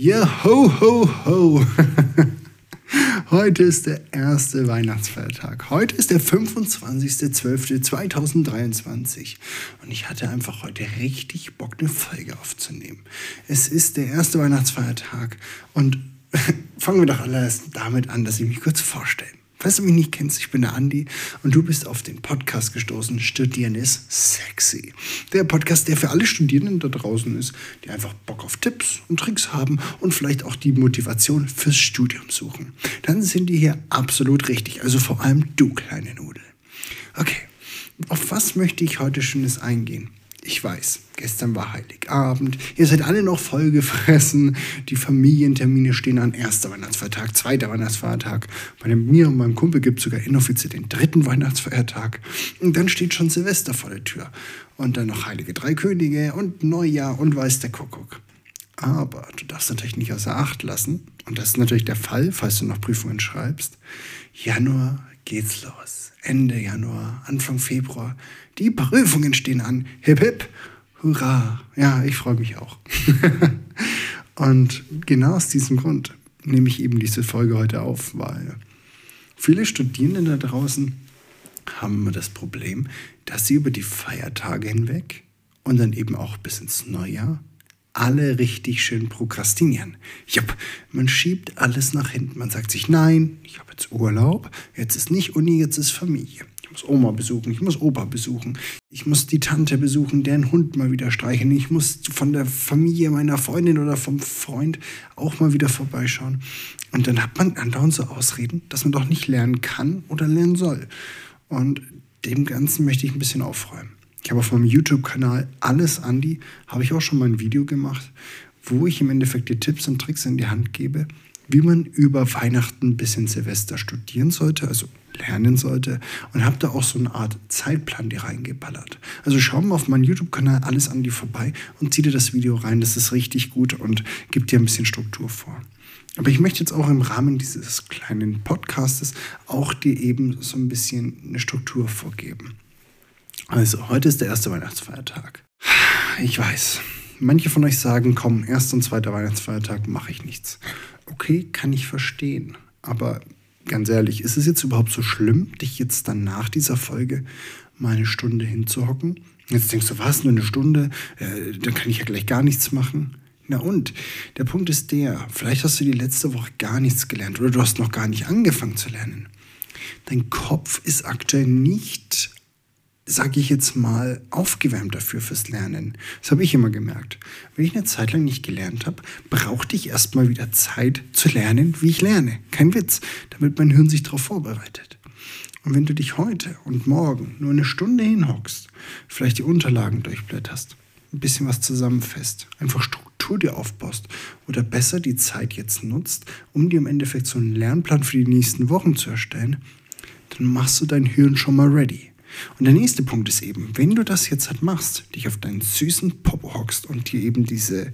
Ja, ho, ho, ho. Heute ist der erste Weihnachtsfeiertag. Heute ist der 25.12.2023. Und ich hatte einfach heute richtig Bock, eine Folge aufzunehmen. Es ist der erste Weihnachtsfeiertag. Und fangen wir doch allererst damit an, dass ich mich kurz vorstelle. Falls du mich nicht kennst, ich bin der Andi und du bist auf den Podcast gestoßen. Studieren ist sexy. Der Podcast, der für alle Studierenden da draußen ist, die einfach Bock auf Tipps und Tricks haben und vielleicht auch die Motivation fürs Studium suchen. Dann sind die hier absolut richtig. Also vor allem du, kleine Nudel. Okay, auf was möchte ich heute Schönes eingehen? Ich weiß, gestern war Heiligabend. Ihr seid alle noch voll gefressen. Die Familientermine stehen an. Erster Weihnachtsfeiertag, zweiter Weihnachtsfeiertag. Bei mir und meinem Kumpel gibt es sogar inoffiziell den dritten Weihnachtsfeiertag. Und dann steht schon Silvester vor der Tür. Und dann noch Heilige Drei Könige und Neujahr und weiß der Kuckuck. Aber du darfst natürlich nicht außer Acht lassen. Und das ist natürlich der Fall, falls du noch Prüfungen schreibst. Januar geht's los. Ende Januar, Anfang Februar. Die Prüfungen stehen an. Hip, hip, hurra. Ja, ich freue mich auch. Und genau aus diesem Grund nehme ich eben diese Folge heute auf, weil viele Studierende da draußen haben das Problem, dass sie über die Feiertage hinweg und dann eben auch bis ins Neujahr alle richtig schön prokrastinieren. Jupp, man schiebt alles nach hinten. Man sagt sich, nein, ich habe jetzt Urlaub, jetzt ist nicht Uni, jetzt ist Familie. Ich muss Oma besuchen, ich muss Opa besuchen, ich muss die Tante besuchen, deren Hund mal wieder streicheln, ich muss von der Familie meiner Freundin oder vom Freund auch mal wieder vorbeischauen. Und dann hat man andauernd so Ausreden, dass man doch nicht lernen kann oder lernen soll. Und dem Ganzen möchte ich ein bisschen aufräumen. Ich habe auf meinem YouTube-Kanal Alles Andi, habe ich auch schon mal ein Video gemacht, wo ich im Endeffekt die Tipps und Tricks in die Hand gebe, wie man über Weihnachten bis in Silvester studieren sollte, also lernen sollte und habe da auch so eine Art Zeitplan die reingeballert. Also schau mal auf meinen YouTube-Kanal alles an die vorbei und zieh dir das Video rein. Das ist richtig gut und gibt dir ein bisschen Struktur vor. Aber ich möchte jetzt auch im Rahmen dieses kleinen Podcastes auch dir eben so ein bisschen eine Struktur vorgeben. Also, heute ist der erste Weihnachtsfeiertag. Ich weiß, manche von euch sagen, komm, erster und zweiter Weihnachtsfeiertag mache ich nichts. Okay, kann ich verstehen. Aber ganz ehrlich, ist es jetzt überhaupt so schlimm, dich jetzt dann nach dieser Folge mal eine Stunde hinzuhocken? Jetzt denkst du, was, nur eine Stunde? Äh, dann kann ich ja gleich gar nichts machen. Na und, der Punkt ist der, vielleicht hast du die letzte Woche gar nichts gelernt oder du hast noch gar nicht angefangen zu lernen. Dein Kopf ist aktuell nicht sage ich jetzt mal, aufgewärmt dafür fürs Lernen. Das habe ich immer gemerkt. Wenn ich eine Zeit lang nicht gelernt habe, brauchte ich erstmal wieder Zeit zu lernen, wie ich lerne. Kein Witz, damit mein Hirn sich darauf vorbereitet. Und wenn du dich heute und morgen nur eine Stunde hinhockst, vielleicht die Unterlagen durchblätterst, ein bisschen was zusammenfasst, einfach Struktur dir aufbaust oder besser die Zeit jetzt nutzt, um dir im Endeffekt so einen Lernplan für die nächsten Wochen zu erstellen, dann machst du dein Hirn schon mal ready. Und der nächste Punkt ist eben, wenn du das jetzt halt machst, dich auf deinen süßen Popo hockst und dir eben diese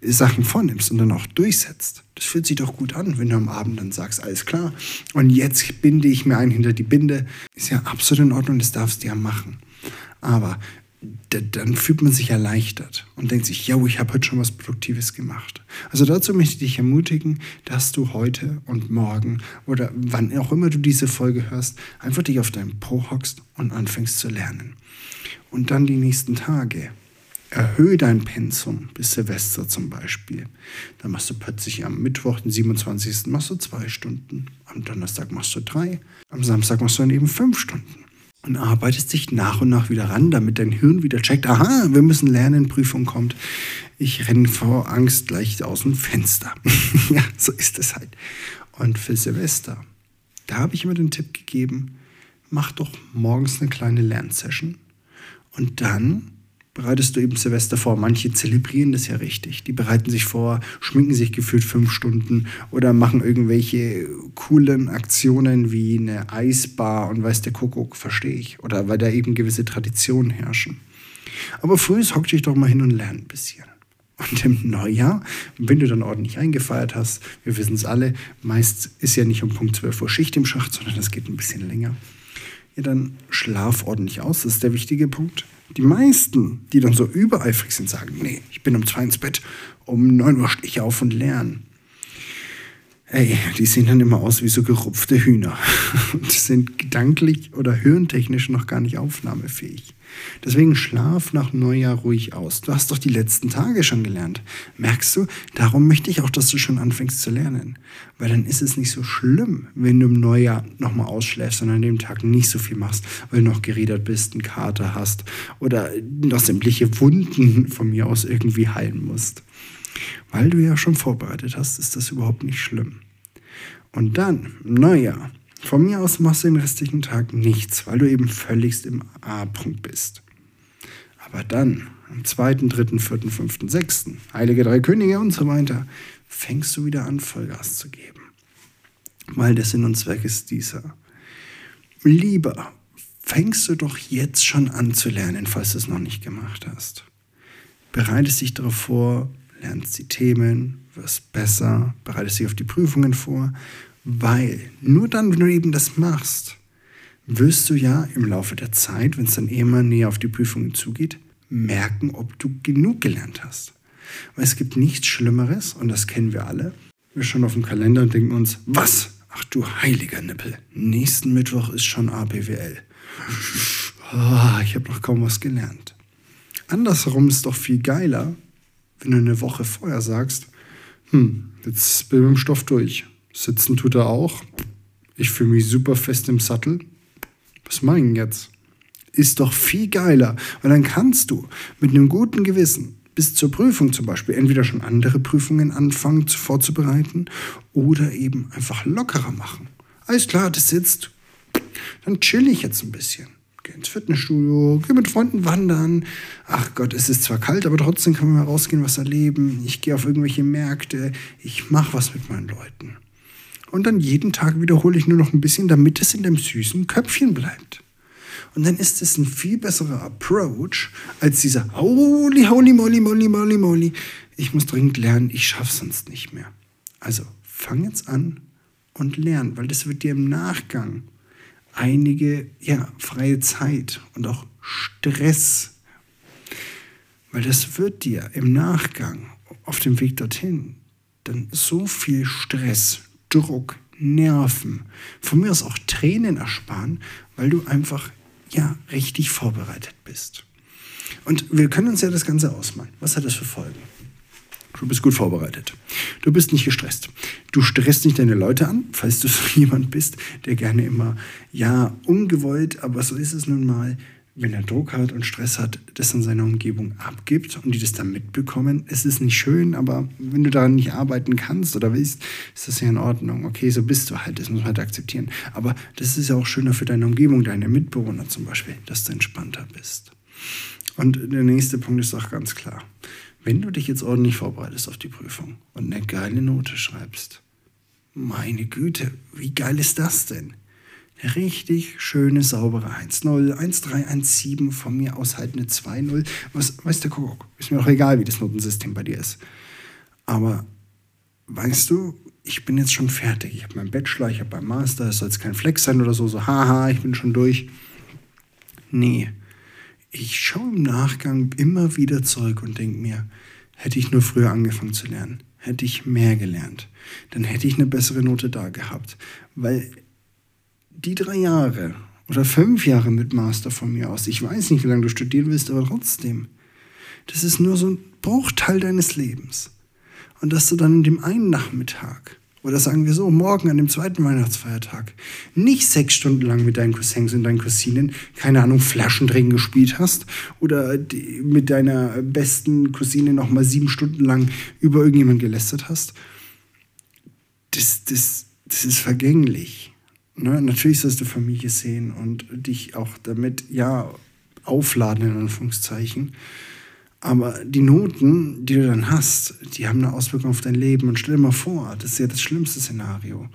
Sachen vornimmst und dann auch durchsetzt, das fühlt sich doch gut an, wenn du am Abend dann sagst, alles klar, und jetzt binde ich mir ein hinter die Binde, ist ja absolut in Ordnung, das darfst du ja machen. Aber dann fühlt man sich erleichtert und denkt sich, ja, ich habe heute schon was Produktives gemacht. Also dazu möchte ich dich ermutigen, dass du heute und morgen oder wann auch immer du diese Folge hörst, einfach dich auf deinen Po hockst und anfängst zu lernen. Und dann die nächsten Tage. Erhöhe dein Pensum bis Silvester zum Beispiel. Dann machst du plötzlich am Mittwoch, den 27. machst du zwei Stunden. Am Donnerstag machst du drei. Am Samstag machst du dann eben fünf Stunden und arbeitest dich nach und nach wieder ran, damit dein Hirn wieder checkt, aha, wir müssen lernen, Prüfung kommt. Ich renne vor Angst gleich aus dem Fenster. ja, so ist es halt. Und für Silvester, da habe ich immer den Tipp gegeben, mach doch morgens eine kleine Lernsession und dann bereitest du eben Silvester vor. Manche zelebrieren das ja richtig. Die bereiten sich vor, schminken sich gefühlt fünf Stunden oder machen irgendwelche coolen Aktionen wie eine Eisbar und weiß der Kuckuck, verstehe ich. Oder weil da eben gewisse Traditionen herrschen. Aber früh hock dich doch mal hin und lern ein bisschen. Und im Neujahr, wenn du dann ordentlich eingefeiert hast, wir wissen es alle, meist ist ja nicht um Punkt 12 Uhr Schicht im Schacht, sondern das geht ein bisschen länger. Ja, dann schlaf ordentlich aus, das ist der wichtige Punkt. Die meisten, die dann so übereifrig sind, sagen, nee, ich bin um zwei ins Bett, um neun Uhr stehe ich auf und lerne. Ey, die sehen dann immer aus wie so gerupfte Hühner und sind gedanklich oder hirntechnisch noch gar nicht aufnahmefähig. Deswegen schlaf nach Neujahr ruhig aus. Du hast doch die letzten Tage schon gelernt. Merkst du? Darum möchte ich auch, dass du schon anfängst zu lernen. Weil dann ist es nicht so schlimm, wenn du im Neujahr nochmal ausschläfst und an dem Tag nicht so viel machst, weil du noch geredet bist, einen Kater hast oder noch sämtliche Wunden von mir aus irgendwie heilen musst. Weil du ja schon vorbereitet hast, ist das überhaupt nicht schlimm. Und dann, Neujahr, von mir aus machst du den restlichen Tag nichts, weil du eben völligst im A-Punkt bist. Aber dann, am 2., 3., 4., 5., 6., Heilige Drei Könige und so weiter, fängst du wieder an, Vollgas zu geben. Weil der Sinn und Zweck ist dieser. Lieber fängst du doch jetzt schon an zu lernen, falls du es noch nicht gemacht hast. Bereitest dich darauf vor, lernst die Themen, wirst besser, bereitest dich auf die Prüfungen vor weil nur dann, wenn du eben das machst, wirst du ja im Laufe der Zeit, wenn es dann immer näher auf die Prüfungen zugeht, merken, ob du genug gelernt hast. Weil es gibt nichts Schlimmeres, und das kennen wir alle. Wir schauen auf den Kalender und denken uns, was? Ach du heiliger Nippel, nächsten Mittwoch ist schon ABWL. Oh, ich habe noch kaum was gelernt. Andersherum ist doch viel geiler, wenn du eine Woche vorher sagst, hm, jetzt bin ich mit dem Stoff durch. Sitzen tut er auch. Ich fühle mich super fest im Sattel. Was meinen jetzt? Ist doch viel geiler. Und dann kannst du mit einem guten Gewissen bis zur Prüfung zum Beispiel entweder schon andere Prüfungen anfangen vorzubereiten oder eben einfach lockerer machen. Alles klar, das sitzt. Dann chill ich jetzt ein bisschen. Geh ins Fitnessstudio, geh mit Freunden wandern. Ach Gott, es ist zwar kalt, aber trotzdem können wir mal rausgehen, was erleben. Ich gehe auf irgendwelche Märkte. Ich mache was mit meinen Leuten und dann jeden Tag wiederhole ich nur noch ein bisschen, damit es in dem süßen Köpfchen bleibt. Und dann ist es ein viel besserer Approach als dieser Holy, holy, moly, moly, moly, moly. Ich muss dringend lernen, ich schaffe sonst nicht mehr. Also fang jetzt an und lern, weil das wird dir im Nachgang einige ja, freie Zeit und auch Stress, weil das wird dir im Nachgang auf dem Weg dorthin dann so viel Stress, Druck, Nerven, von mir aus auch Tränen ersparen, weil du einfach ja richtig vorbereitet bist. Und wir können uns ja das Ganze ausmalen. Was hat das für Folgen? Du bist gut vorbereitet. Du bist nicht gestresst. Du stresst nicht deine Leute an, falls du so jemand bist, der gerne immer, ja, ungewollt, aber so ist es nun mal, wenn er Druck hat und Stress hat, das an seiner Umgebung abgibt und die das dann mitbekommen. Es ist nicht schön, aber wenn du daran nicht arbeiten kannst oder willst, ist das ja in Ordnung. Okay, so bist du halt, das muss man halt akzeptieren. Aber das ist ja auch schöner für deine Umgebung, deine Mitbewohner zum Beispiel, dass du entspannter bist. Und der nächste Punkt ist auch ganz klar. Wenn du dich jetzt ordentlich vorbereitest auf die Prüfung und eine geile Note schreibst, meine Güte, wie geil ist das denn? richtig schöne, saubere 1-0, 1-3, 1-7, von mir aus halt eine 2-0. Was weiß der Kuckuck? Ist mir doch egal, wie das Notensystem bei dir ist. Aber weißt du, ich bin jetzt schon fertig. Ich habe meinen Bachelor, ich habe meinen Master, es soll jetzt kein Flex sein oder so, so haha, ich bin schon durch. Nee, ich schaue im Nachgang immer wieder zurück und denke mir, hätte ich nur früher angefangen zu lernen, hätte ich mehr gelernt, dann hätte ich eine bessere Note da gehabt. Weil die drei Jahre oder fünf Jahre mit Master von mir aus, ich weiß nicht, wie lange du studieren willst, aber trotzdem, das ist nur so ein Bruchteil deines Lebens. Und dass du dann in dem einen Nachmittag oder sagen wir so, morgen an dem zweiten Weihnachtsfeiertag nicht sechs Stunden lang mit deinen Cousins und deinen Cousinen, keine Ahnung, Flaschendrehen gespielt hast oder mit deiner besten Cousine noch mal sieben Stunden lang über irgendjemanden gelästert hast, das, das, das ist vergänglich. Ne? Natürlich sollst du Familie sehen und dich auch damit, ja, aufladen, in Anführungszeichen. Aber die Noten, die du dann hast, die haben eine Auswirkung auf dein Leben. Und stell dir mal vor, das ist ja das schlimmste Szenario.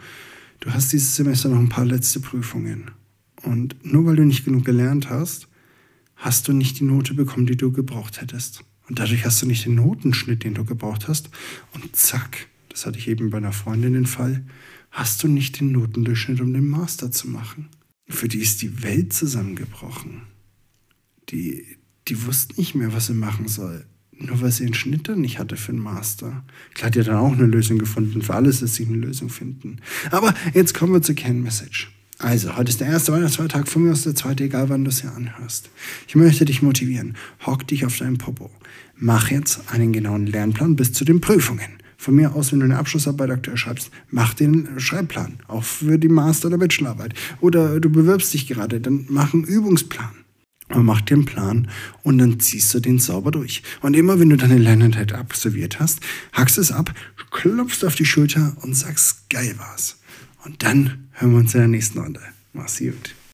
Du hast dieses Semester noch ein paar letzte Prüfungen. Und nur weil du nicht genug gelernt hast, hast du nicht die Note bekommen, die du gebraucht hättest. Und dadurch hast du nicht den Notenschnitt, den du gebraucht hast. Und zack, das hatte ich eben bei einer Freundin den Fall, hast du nicht den Notendurchschnitt, um den Master zu machen. Für die ist die Welt zusammengebrochen. Die, die wusste nicht mehr, was sie machen soll. Nur weil sie den Schnitt dann nicht hatte für den Master. Klar hat ja dann auch eine Lösung gefunden. Für alles ist sich eine Lösung finden. Aber jetzt kommen wir zur Kernmessage. Also, heute ist der erste Weihnachtsfeiertag, von mir aus der zweite, egal wann du es hier anhörst. Ich möchte dich motivieren. Hock dich auf deinen Popo. Mach jetzt einen genauen Lernplan bis zu den Prüfungen. Von mir aus, wenn du eine Abschlussarbeit aktuell schreibst, mach den Schreibplan. Auch für die Master- oder Bachelorarbeit. Oder du bewirbst dich gerade, dann mach einen Übungsplan. Und mach den Plan und dann ziehst du den sauber durch. Und immer wenn du deine Lerneinheit absolviert hast, hackst es ab, klopfst auf die Schulter und sagst, geil war's. Und dann hören wir uns in der nächsten Runde. Mach's gut.